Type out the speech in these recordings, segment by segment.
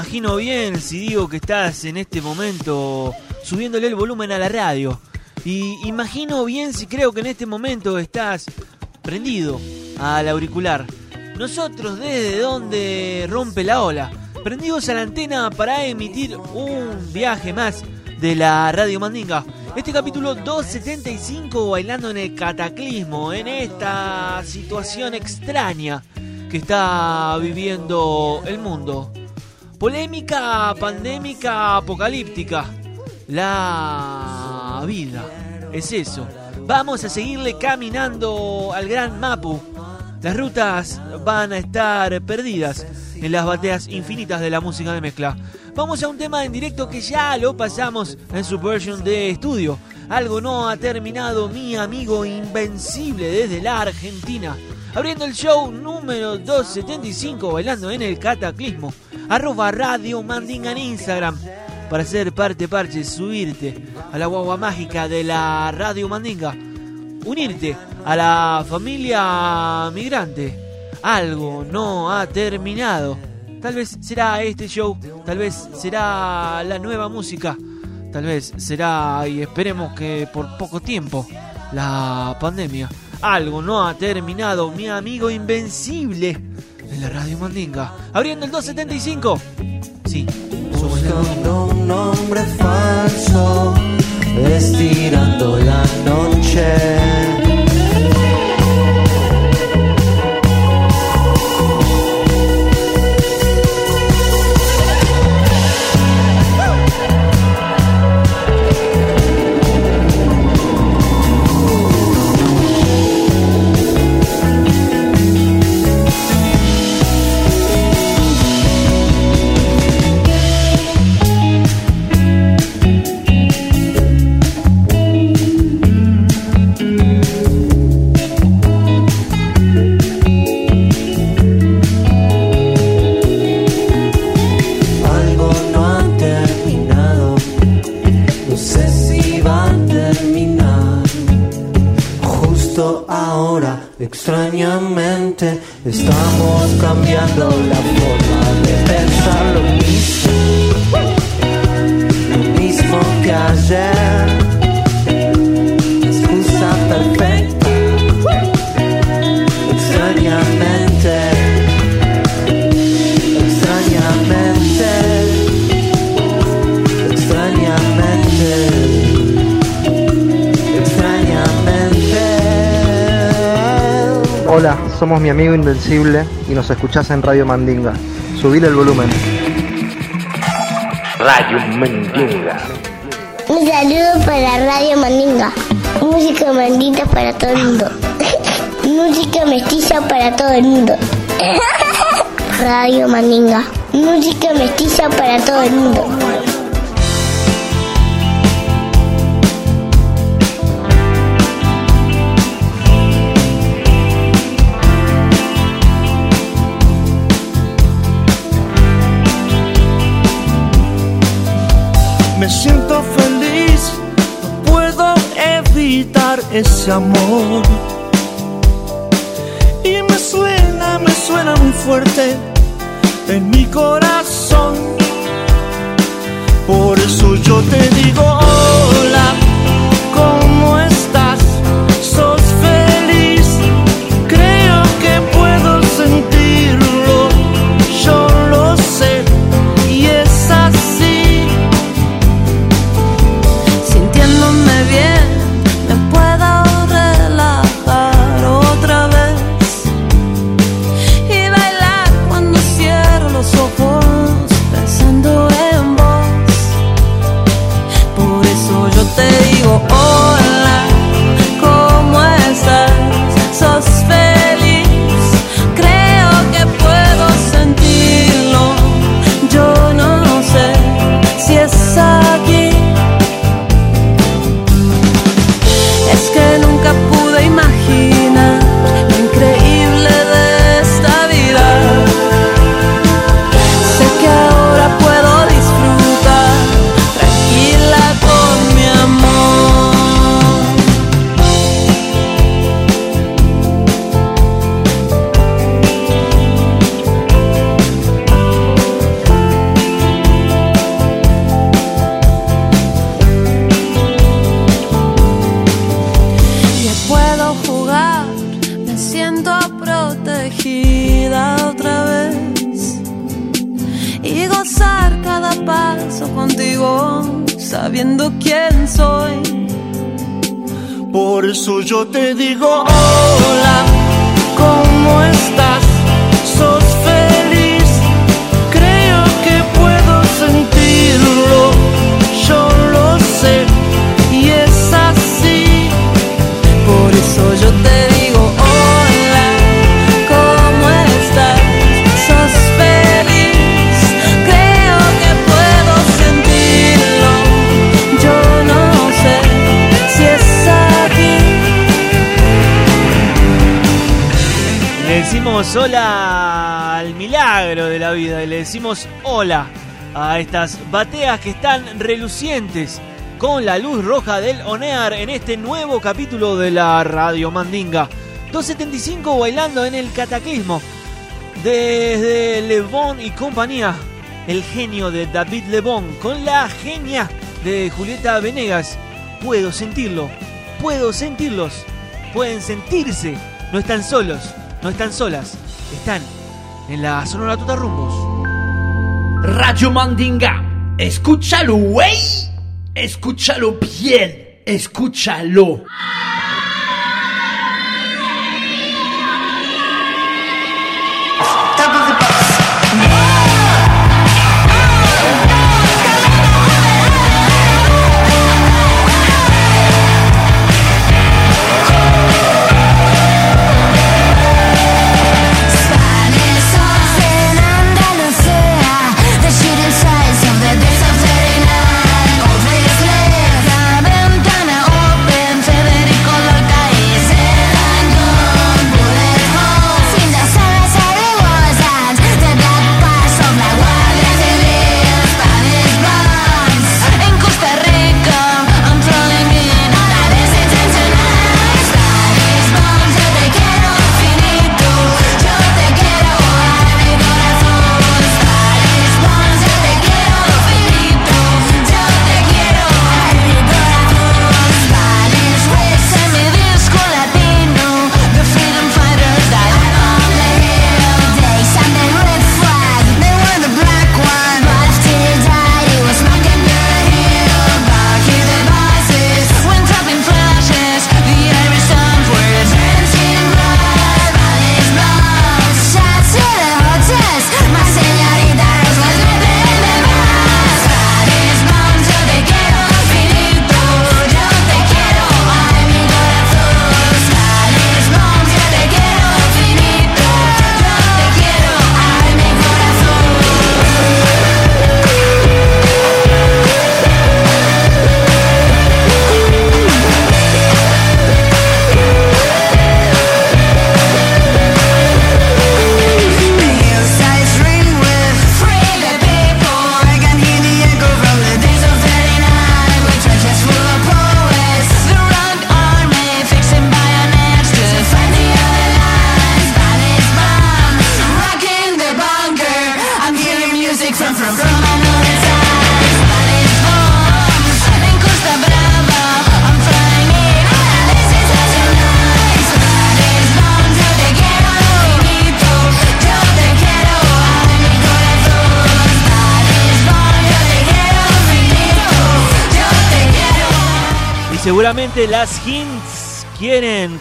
Imagino bien si digo que estás en este momento subiéndole el volumen a la radio. Y imagino bien si creo que en este momento estás prendido al auricular. Nosotros desde donde rompe la ola, prendidos a la antena para emitir un viaje más de la Radio Mandinga. Este capítulo 275 bailando en el cataclismo, en esta situación extraña que está viviendo el mundo. Polémica, pandémica, apocalíptica. La vida. Es eso. Vamos a seguirle caminando al gran Mapu. Las rutas van a estar perdidas en las bateas infinitas de la música de mezcla. Vamos a un tema en directo que ya lo pasamos en su version de estudio. Algo no ha terminado mi amigo invencible desde la Argentina. Abriendo el show número 275 bailando en el cataclismo. Arroba Radio Mandinga en Instagram. Para ser parte parche, subirte a la guagua mágica de la Radio Mandinga. Unirte a la familia migrante. Algo no ha terminado. Tal vez será este show, tal vez será la nueva música, tal vez será, y esperemos que por poco tiempo, la pandemia. Algo no ha terminado, mi amigo invencible de la Radio Mandinga. Abriendo el 275. Sí. Buscando un nombre falso, estirando la noche. Hola, somos mi amigo Invencible y nos escuchás en Radio Mandinga. Subile el volumen. Radio Mandinga. Un saludo para Radio Mandinga. Música mandita para todo el mundo. Música mestiza para todo el mundo. Radio Mandinga. Música mestiza para todo el mundo. Siento feliz, no puedo evitar ese amor. Y me suena, me suena muy fuerte en mi corazón. Por eso yo te digo hola, hola a estas bateas que están relucientes con la luz roja del ONEAR en este nuevo capítulo de la Radio Mandinga. 275 bailando en el cataclismo. Desde Lebón y compañía, el genio de David Lebón con la genia de Julieta Venegas. Puedo sentirlo, puedo sentirlos, pueden sentirse, no están solos, no están solas, están en la Sonora Tuta Rumbos. Radio Mandinga, escúchalo, güey. Escúchalo bien, escúchalo.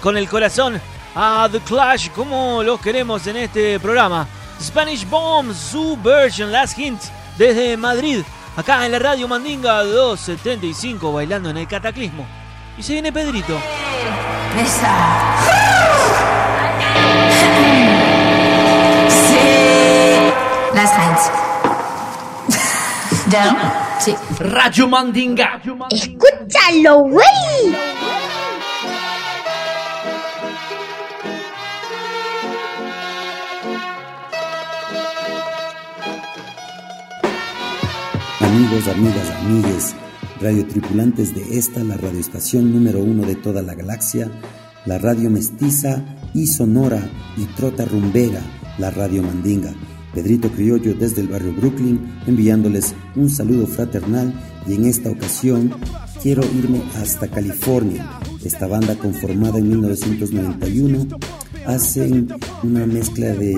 Con el corazón a The Clash como los queremos en este programa. Spanish Bomb, su version, Last Hints desde Madrid, acá en la radio Mandinga 275, bailando en el cataclismo. Y se viene Pedrito. Sí. Las Heinz. ¿Ya? Sí. Radio Mandinga. Escúchalo, güey. Amigos, amigas, amigues, radiotripulantes de esta, la radioestación número uno de toda la galaxia, la radio mestiza y sonora y trota rumbera, la radio mandinga. Pedrito Criollo desde el barrio Brooklyn, enviándoles un saludo fraternal y en esta ocasión quiero irme hasta California. Esta banda conformada en 1991 hacen una mezcla de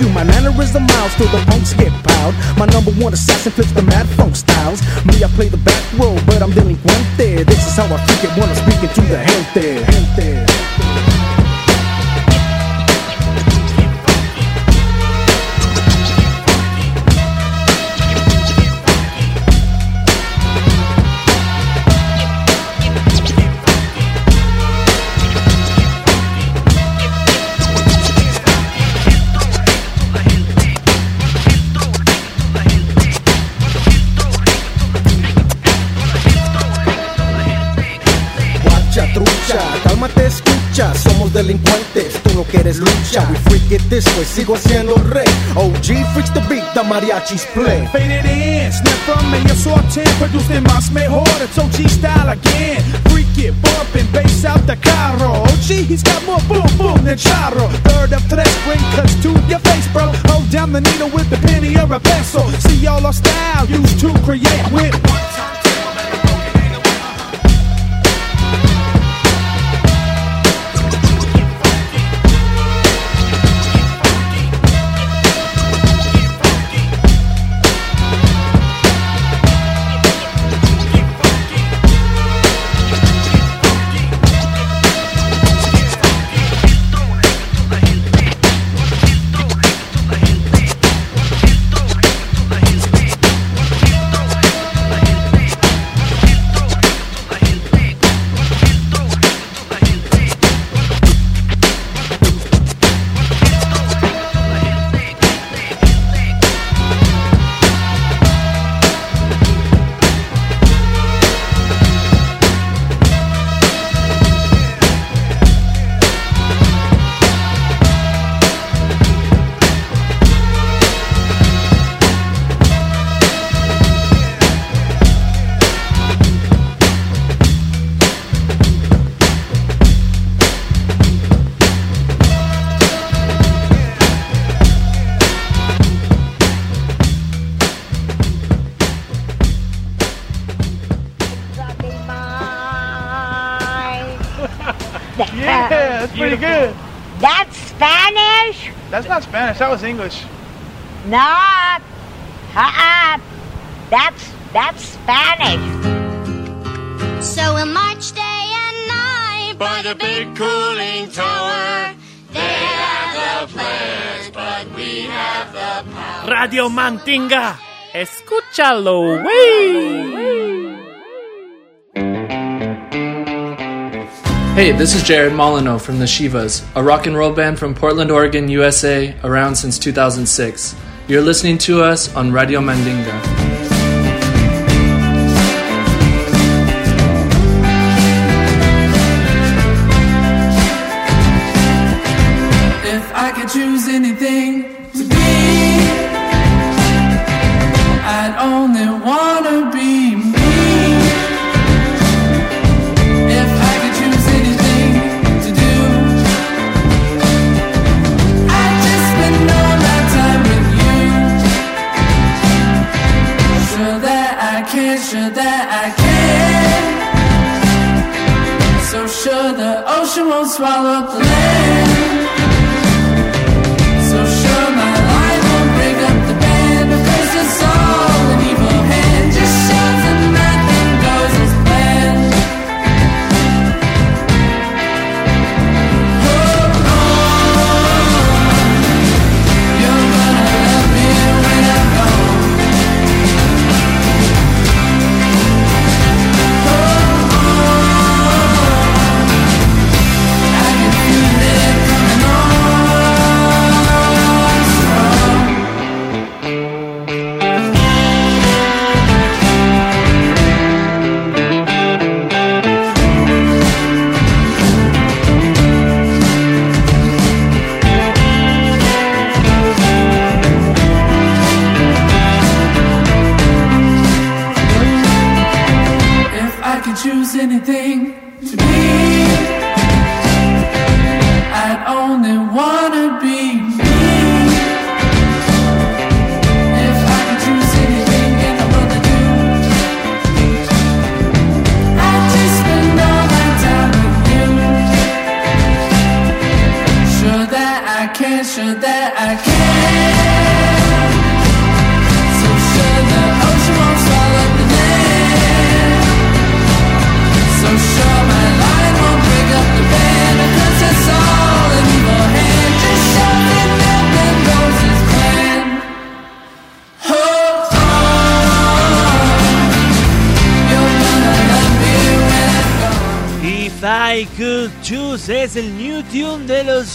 you. My mannerism miles till the punks get piled My number one assassin flips the mad funk styles. Me, I play the back row, but I'm delinquente This is how I freak it when I'm speaking to the gente, gente. Delincuentes, tú no quieres lucha We freak it this way, sigo siendo rey. OG freaks the beat, the mariachis play. Faded in, snap from medio sorten Producen más mejor, it's OG style again. Freak it, bumping, bass out the carro. OG, he's got more boom boom than charro. Third of tres, bring cuts to your face, bro. Hold down the needle with the penny or a pencil See all our style used to create with That was English. Not. Uh-uh. That's that's Spanish. So we'll march day and night by the big cooling tower. They have the plans, but we have the power. Radio Mantinga. Escúchalo, wey. Hey, this is Jared Molyneux from the Shivas, a rock and roll band from Portland, Oregon, USA, around since 2006. You're listening to us on Radio Mandinga.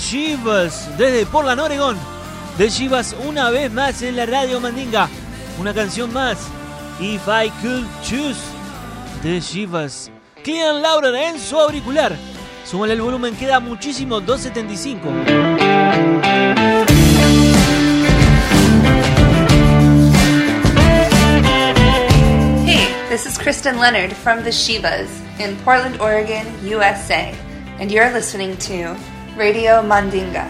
Shivas desde Portland, Oregon. De Shivas una vez más en la radio Mandinga. Una canción más. If I Could Choose de Shivas. Clean Lauren en su auricular. Súmale el volumen, queda muchísimo. 275. Hey, this is Kristen Leonard from the Shivas in Portland, Oregon, USA, and you're listening to Radio Mandinga.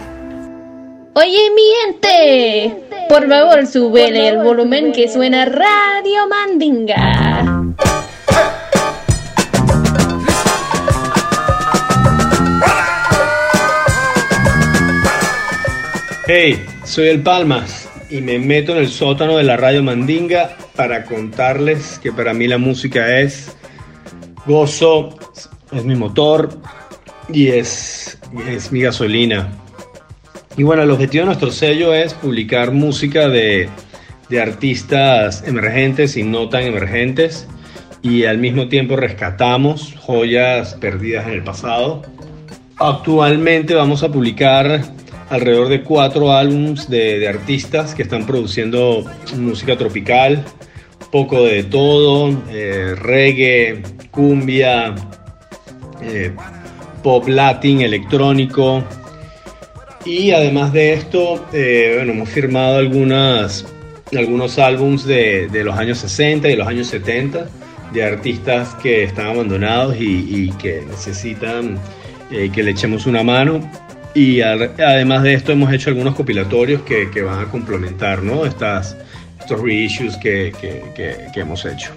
Oye, mi gente, por favor, súbele el volumen que suena Radio Mandinga. Hey, soy el Palmas y me meto en el sótano de la radio Mandinga para contarles que para mí la música es gozo, es mi motor y es, es mi gasolina. Y bueno, el objetivo de nuestro sello es publicar música de, de artistas emergentes y no tan emergentes y al mismo tiempo rescatamos joyas perdidas en el pasado. Actualmente vamos a publicar alrededor de cuatro álbums de, de artistas que están produciendo música tropical, poco de todo, eh, reggae, cumbia, eh, pop latin, electrónico. Y además de esto, eh, bueno, hemos firmado algunas, algunos álbums de, de, los años 60 y los años 70 de artistas que están abandonados y, y que necesitan eh, que le echemos una mano. Y al, además de esto hemos hecho algunos compilatorios que, que van a complementar ¿no? Estas, estos reissues que, que, que, hemos hecho.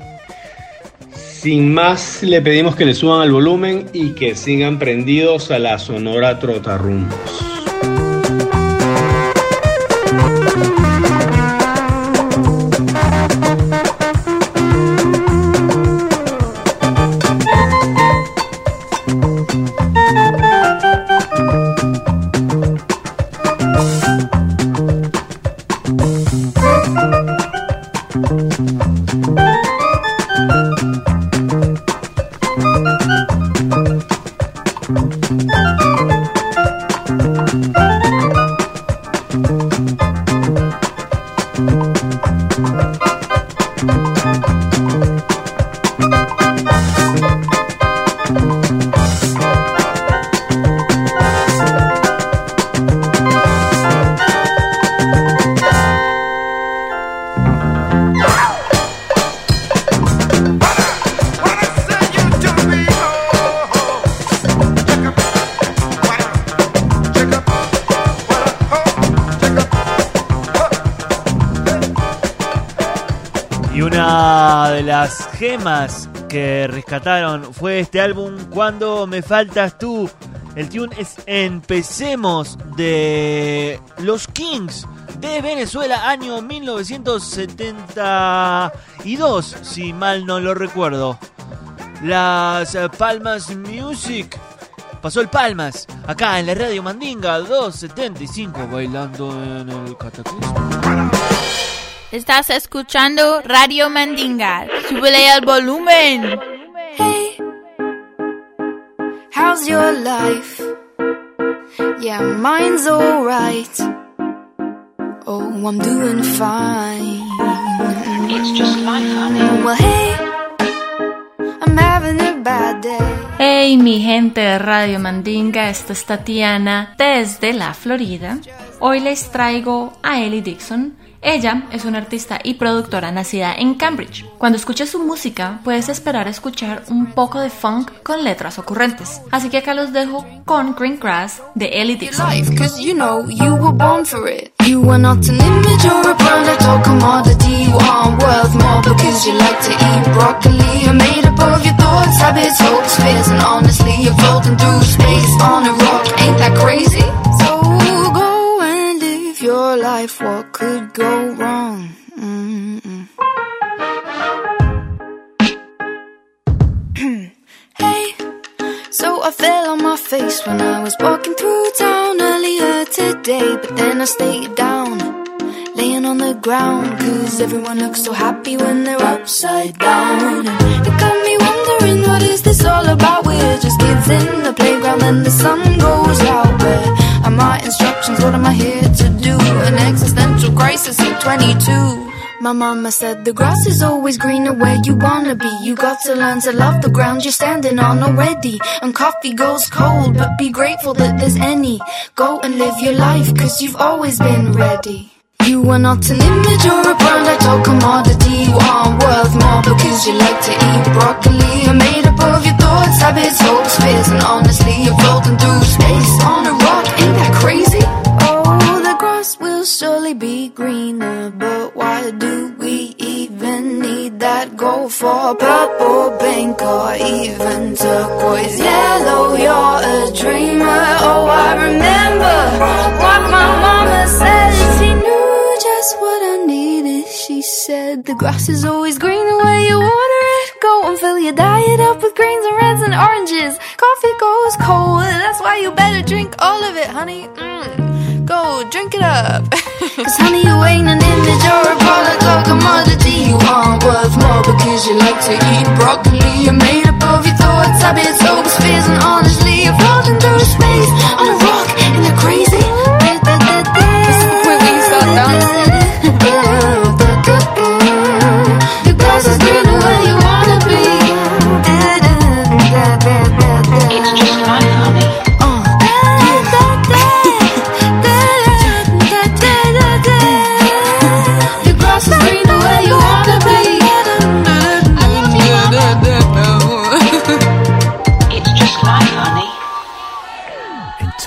Sin más, le pedimos que le suban al volumen y que sigan prendidos a la sonora trotarrumbos. Que rescataron fue este álbum Cuando me faltas tú. El tune es Empecemos de Los Kings de Venezuela, año 1972, si mal no lo recuerdo. Las Palmas Music. Pasó el Palmas, acá en la radio Mandinga 275, bailando en el cataclismo. Estás escuchando Radio Mandinga. Súbele al volumen. Hey, how's your life? Yeah, mine's alright. Oh, I'm doing fine. It's just life, honey. Well, hey, I'm having a bad day. Hey mi gente de Radio Mandinga, esta es Tatiana desde la Florida. Hoy les traigo a Ellie Dixon. Ella es una artista y productora nacida en Cambridge. Cuando escuches su música, puedes esperar escuchar un poco de funk con letras ocurrentes. Así que acá los dejo con Green Grass de Ellie Dixon. You're through space on a rock, ain't that crazy? Your life. What could go wrong? Mm-mm. hey. So I fell on my face when I was walking through town earlier today, but then I stayed down, laying on the ground, cause everyone looks so happy when they're upside down. And it got me wondering, what is this all about? We're just kids in the playground, and the sun goes out. Where are my instructions? What am I here to do? An existential crisis at 22. My mama said the grass is always greener where you wanna be. You got to learn to love the ground you're standing on already. And coffee goes cold, but be grateful that there's any. Go and live your life, cause you've always been ready. You are not an image or a product or commodity. You are worth more because you like to eat broccoli. You're made up of your thoughts, habits, hopes, fears, and honestly, you're floating through space on a rock. Ain't that crazy? Oh, the grass will surely be greener, but why do we even need that gold for purple, pink, or even turquoise yellow? You're a dreamer. Oh, I remember what my mama said. Just what I needed. She said the grass is always greener where you water it. Go and fill your diet up with greens and reds and oranges. Coffee goes cold, that's why you better drink all of it, honey. Mm. Go drink it up. Cause honey, you ain't an image or a product or commodity. You are worth more because you like to eat broccoli. You're made up of your thoughts, habits, hopes, fears, and honestly, you're floating through space on a rock. Isn't that crazy? Point where start dancing.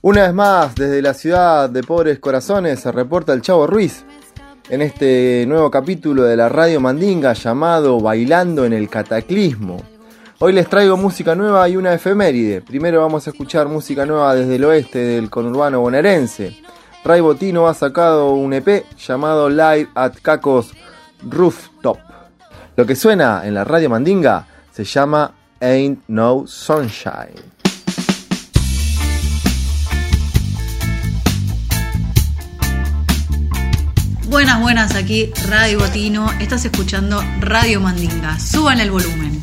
Una vez más, desde la ciudad de Pobres Corazones, se reporta el Chavo Ruiz en este nuevo capítulo de la Radio Mandinga llamado Bailando en el Cataclismo. Hoy les traigo música nueva y una efeméride. Primero vamos a escuchar música nueva desde el oeste del conurbano bonaerense. Ray Botino ha sacado un EP llamado Live at Cacos Rooftop. Lo que suena en la radio Mandinga se llama Ain't No Sunshine. Buenas, buenas, aquí Radio Botino. Estás escuchando Radio Mandinga. Suban el volumen.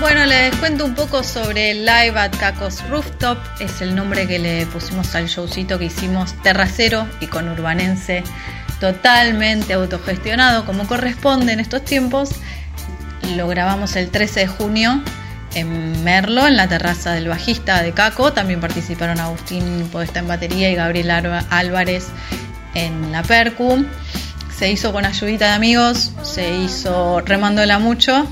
Bueno, les cuento un poco sobre Live at Cacos Rooftop. Es el nombre que le pusimos al showcito que hicimos terracero y con urbanense totalmente autogestionado como corresponde en estos tiempos. Lo grabamos el 13 de junio en Merlo, en la terraza del bajista de Caco. También participaron Agustín Podesta en batería y Gabriel Álvarez en la percu. Se hizo con ayudita de amigos, se hizo remándola mucho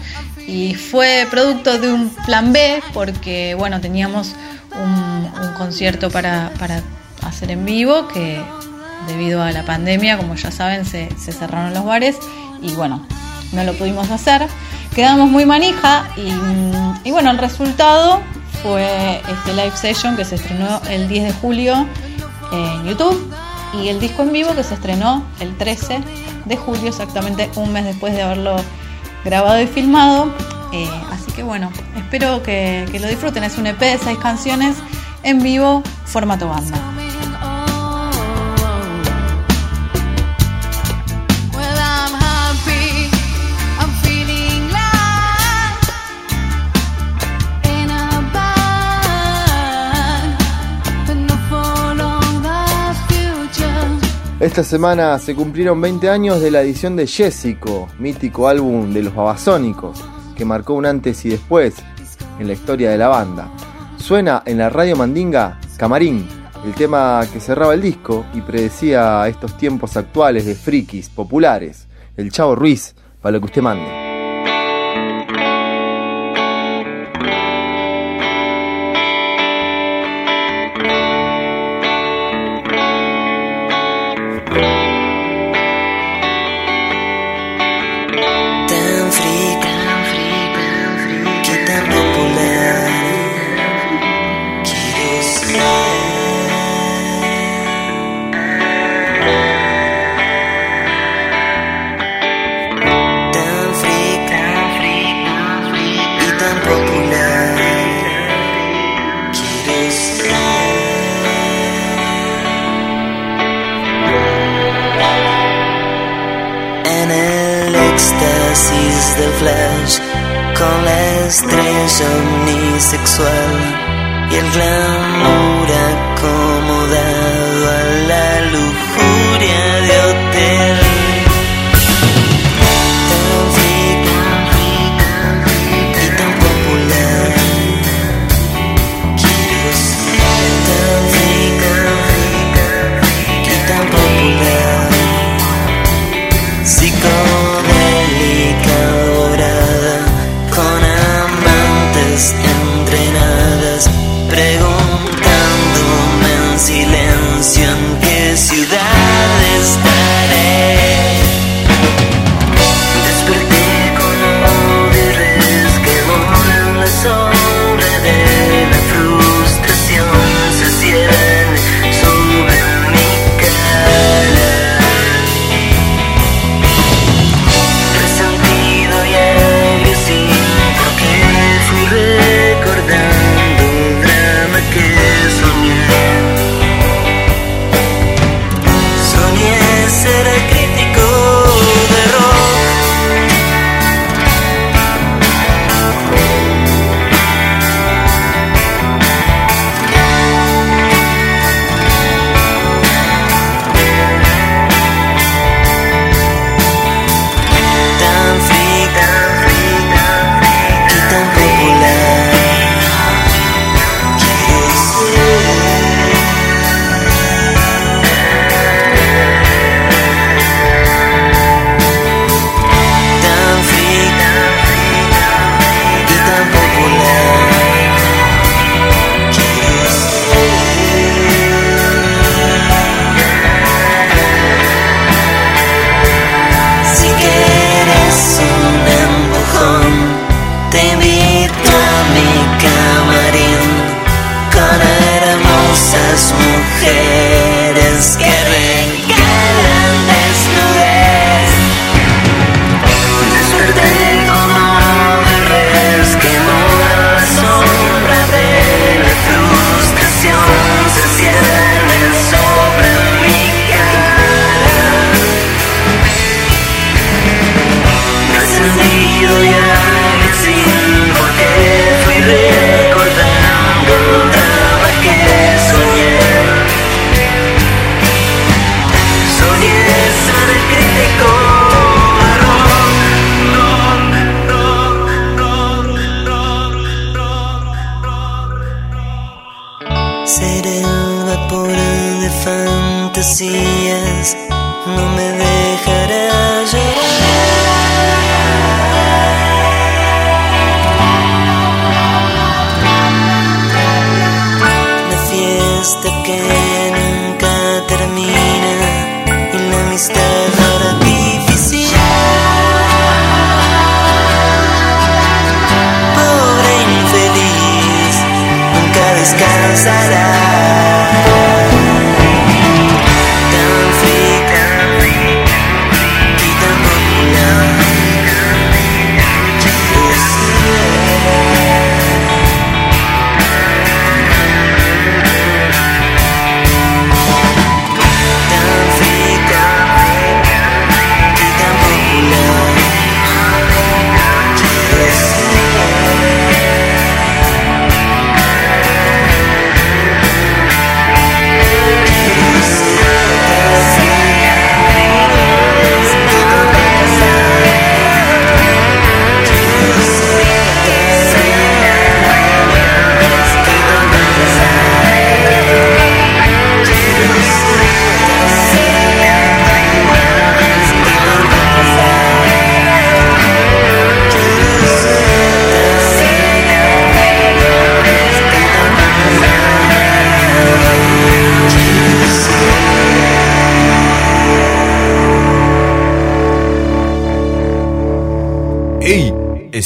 y fue producto de un plan B porque bueno teníamos un, concierto para, para hacer en vivo que debido a la pandemia como ya saben se cerraron los bares y bueno no lo pudimos hacer quedamos muy manija y, mm, y bueno el resultado fue este live session que se estrenó el 10 de julio en YouTube y el disco en vivo que se estrenó el 13 de julio, exactamente un mes después de haberlo grabado y filmado. Eh, así que bueno, espero que, que lo disfruten. Es un EP de seis canciones en vivo, formato banda. Esta semana se cumplieron 20 años de la edición de Jessico, mítico álbum de los Babasónicos, que marcó un antes y después en la historia de la banda. Suena en la radio Mandinga Camarín, el tema que cerraba el disco y predecía estos tiempos actuales de frikis populares. El Chavo Ruiz, para lo que usted mande.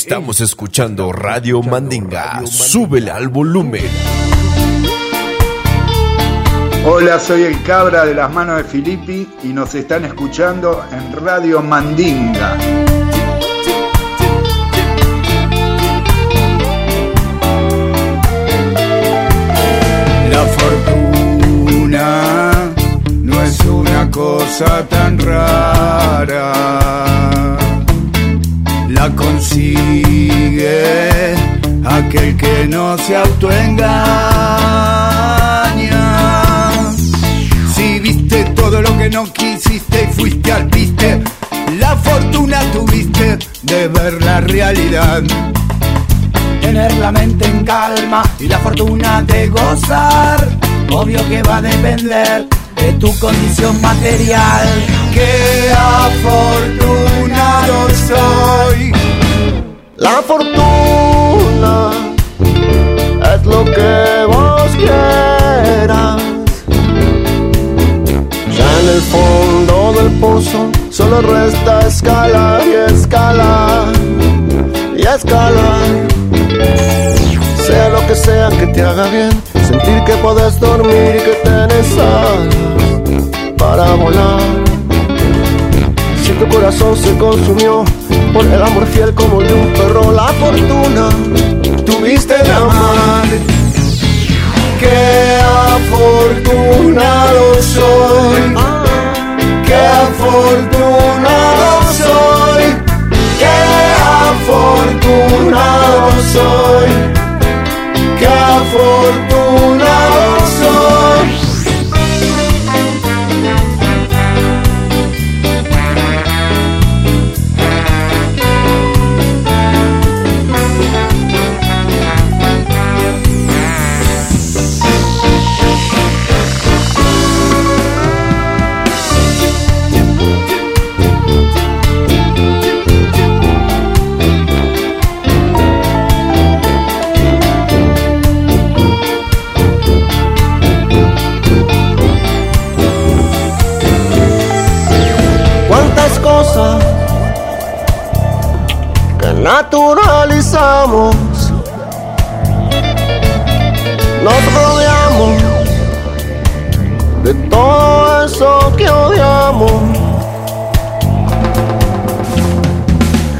Estamos escuchando Radio Mandinga. Súbele al volumen. Hola, soy el Cabra de las manos de Filippi y nos están escuchando en Radio Mandinga. La fortuna no es una cosa tan rara consigue aquel que no se autoengaña. Si viste todo lo que no quisiste y fuiste al piste, la fortuna tuviste de ver la realidad. Tener la mente en calma y la fortuna de gozar, obvio que va a depender de tu condición material. Qué afortunado soy la fortuna es lo que vos quieras. Ya en el fondo del pozo solo resta escalar y escalar y escalar. Sea lo que sea que te haga bien, sentir que puedes dormir y que tenés alas para volar. Tu corazón se consumió por el amor fiel como de un perro, la fortuna tuviste de amar. Qué afortunado soy. Qué afortunado soy. Qué afortunado soy. Qué afortunado soy. Naturalizamos. Nos rodeamos de todo eso que odiamos.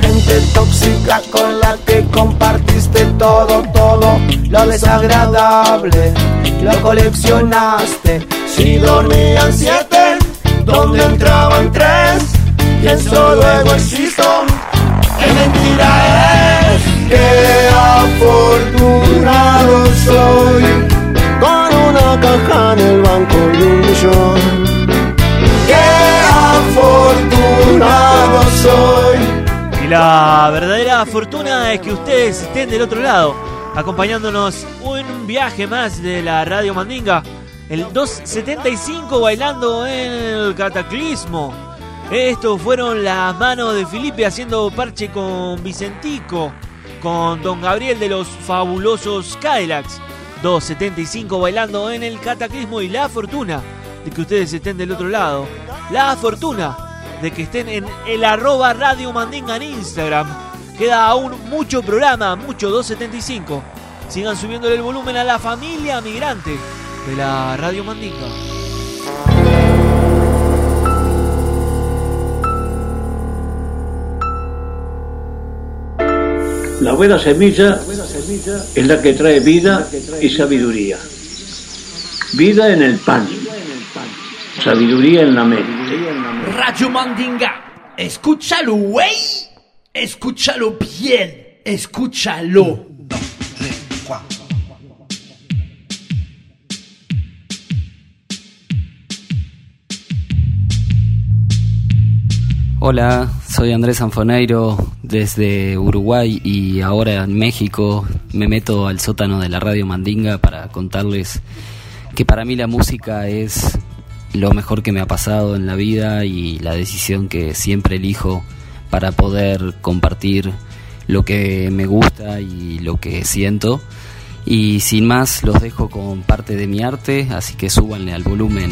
Gente tóxica con la que compartiste todo, todo lo desagradable. Lo coleccionaste. Si dormían siete, donde entraban tres, pienso luego existo. ¡Qué mentira es! Qué afortunado soy. Con una caja en el banco y un millón. Qué afortunado soy. Y la verdadera fortuna es que ustedes estén del otro lado, acompañándonos un viaje más de la Radio Mandinga. El 275 bailando en el cataclismo. Estos fueron las manos de Felipe haciendo parche con Vicentico, con Don Gabriel de los fabulosos Cadillacs. 275 bailando en el cataclismo y la fortuna de que ustedes estén del otro lado. La fortuna de que estén en el arroba Radio Mandinga en Instagram. Queda aún mucho programa, mucho 275. Sigan subiéndole el volumen a la familia migrante de la Radio Mandinga. La buena semilla es la que trae vida y sabiduría. Vida en el pan, sabiduría en la mente. Radio Mandinga, escúchalo, güey. Escúchalo bien, escúchalo. Hola, soy Andrés Sanfoneiro desde Uruguay y ahora en México me meto al sótano de la radio Mandinga para contarles que para mí la música es lo mejor que me ha pasado en la vida y la decisión que siempre elijo para poder compartir lo que me gusta y lo que siento. Y sin más los dejo con parte de mi arte, así que súbanle al volumen.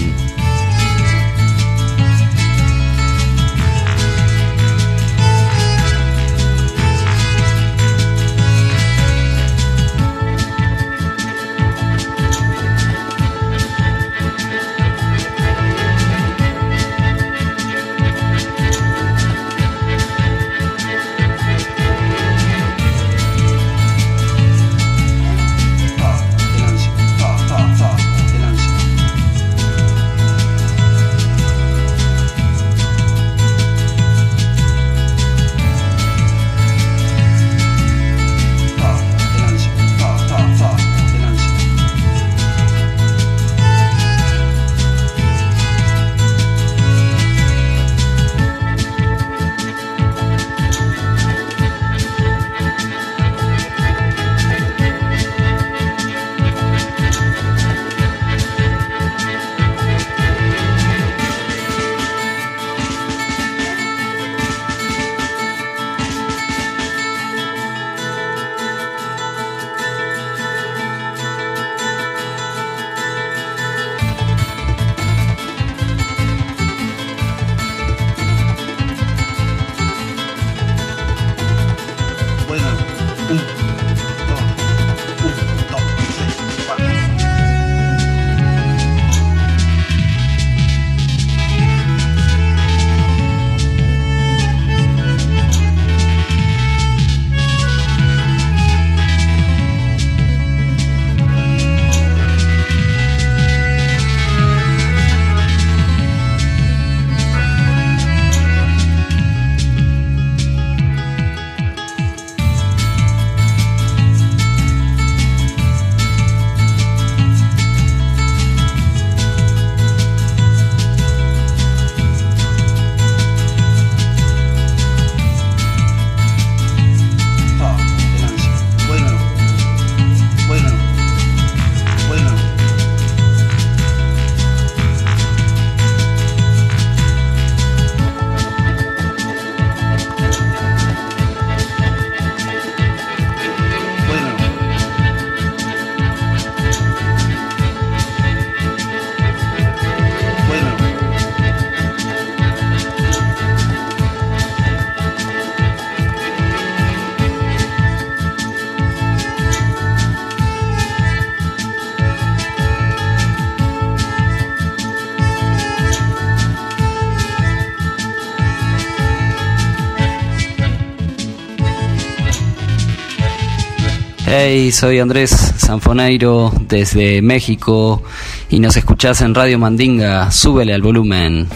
Soy Andrés Sanfoneiro desde México y nos escuchás en Radio Mandinga. Súbele al volumen.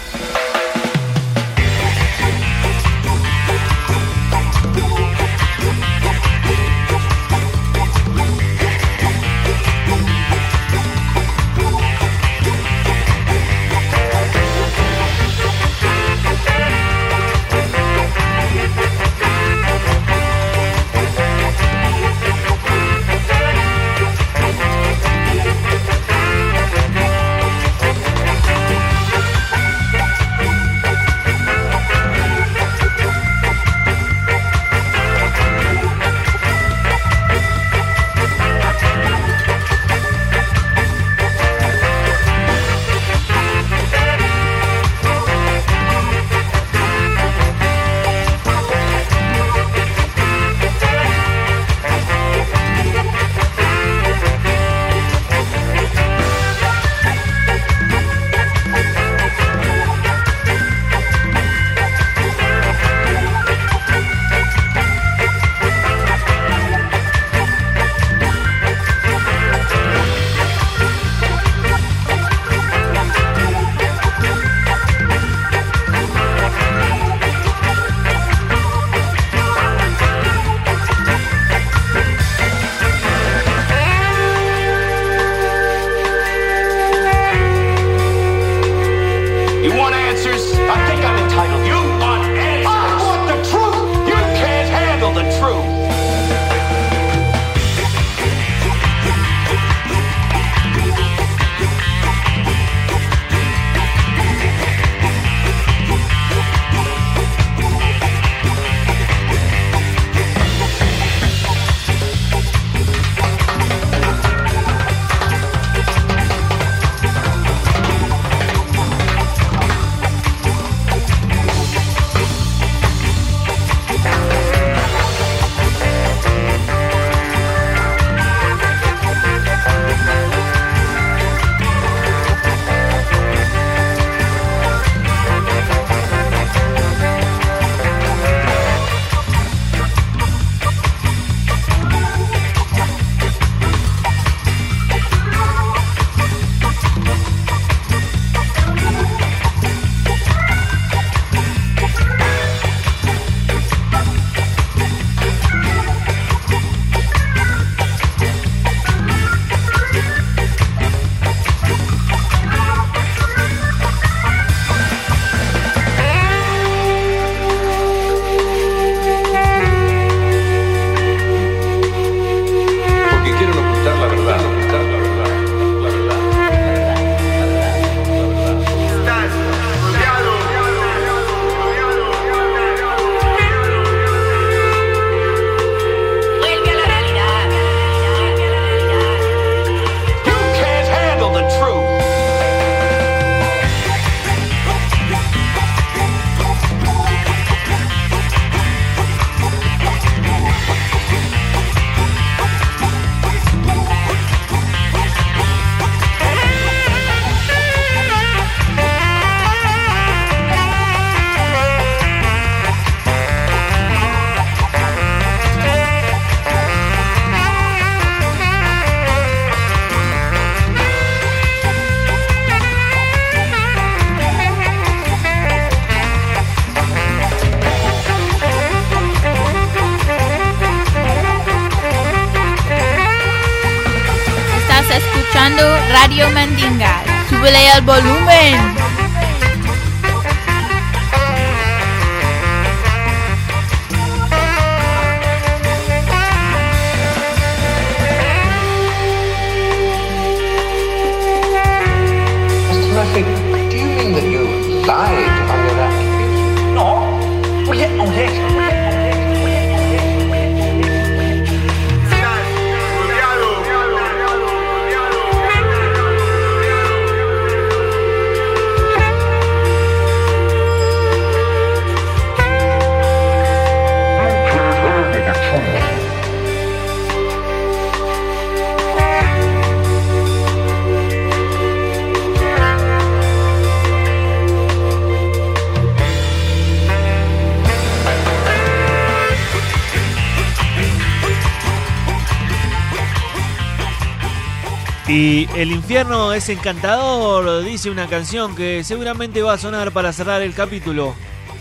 Infierno es encantador, dice una canción que seguramente va a sonar para cerrar el capítulo.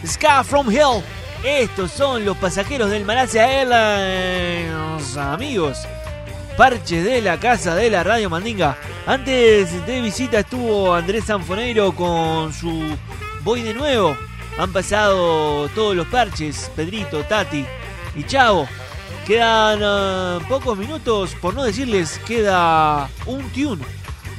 Ska from Hell. Estos son los pasajeros del Malasia Airlines, amigos. Parche de la casa de la Radio Mandinga. Antes de visita estuvo Andrés Sanfoneiro con su Voy de nuevo. Han pasado todos los parches, Pedrito, Tati y Chavo. Quedan eh, pocos minutos, por no decirles, queda un tune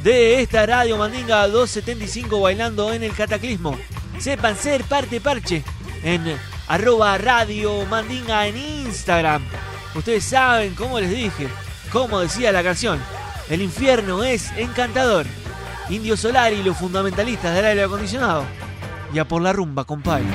de esta Radio Mandinga 275 bailando en el cataclismo. Sepan ser parte parche en arroba Radio Mandinga en Instagram. Ustedes saben, como les dije, como decía la canción, el infierno es encantador. Indio Solar y los fundamentalistas del aire acondicionado. Y a por la rumba, compadre.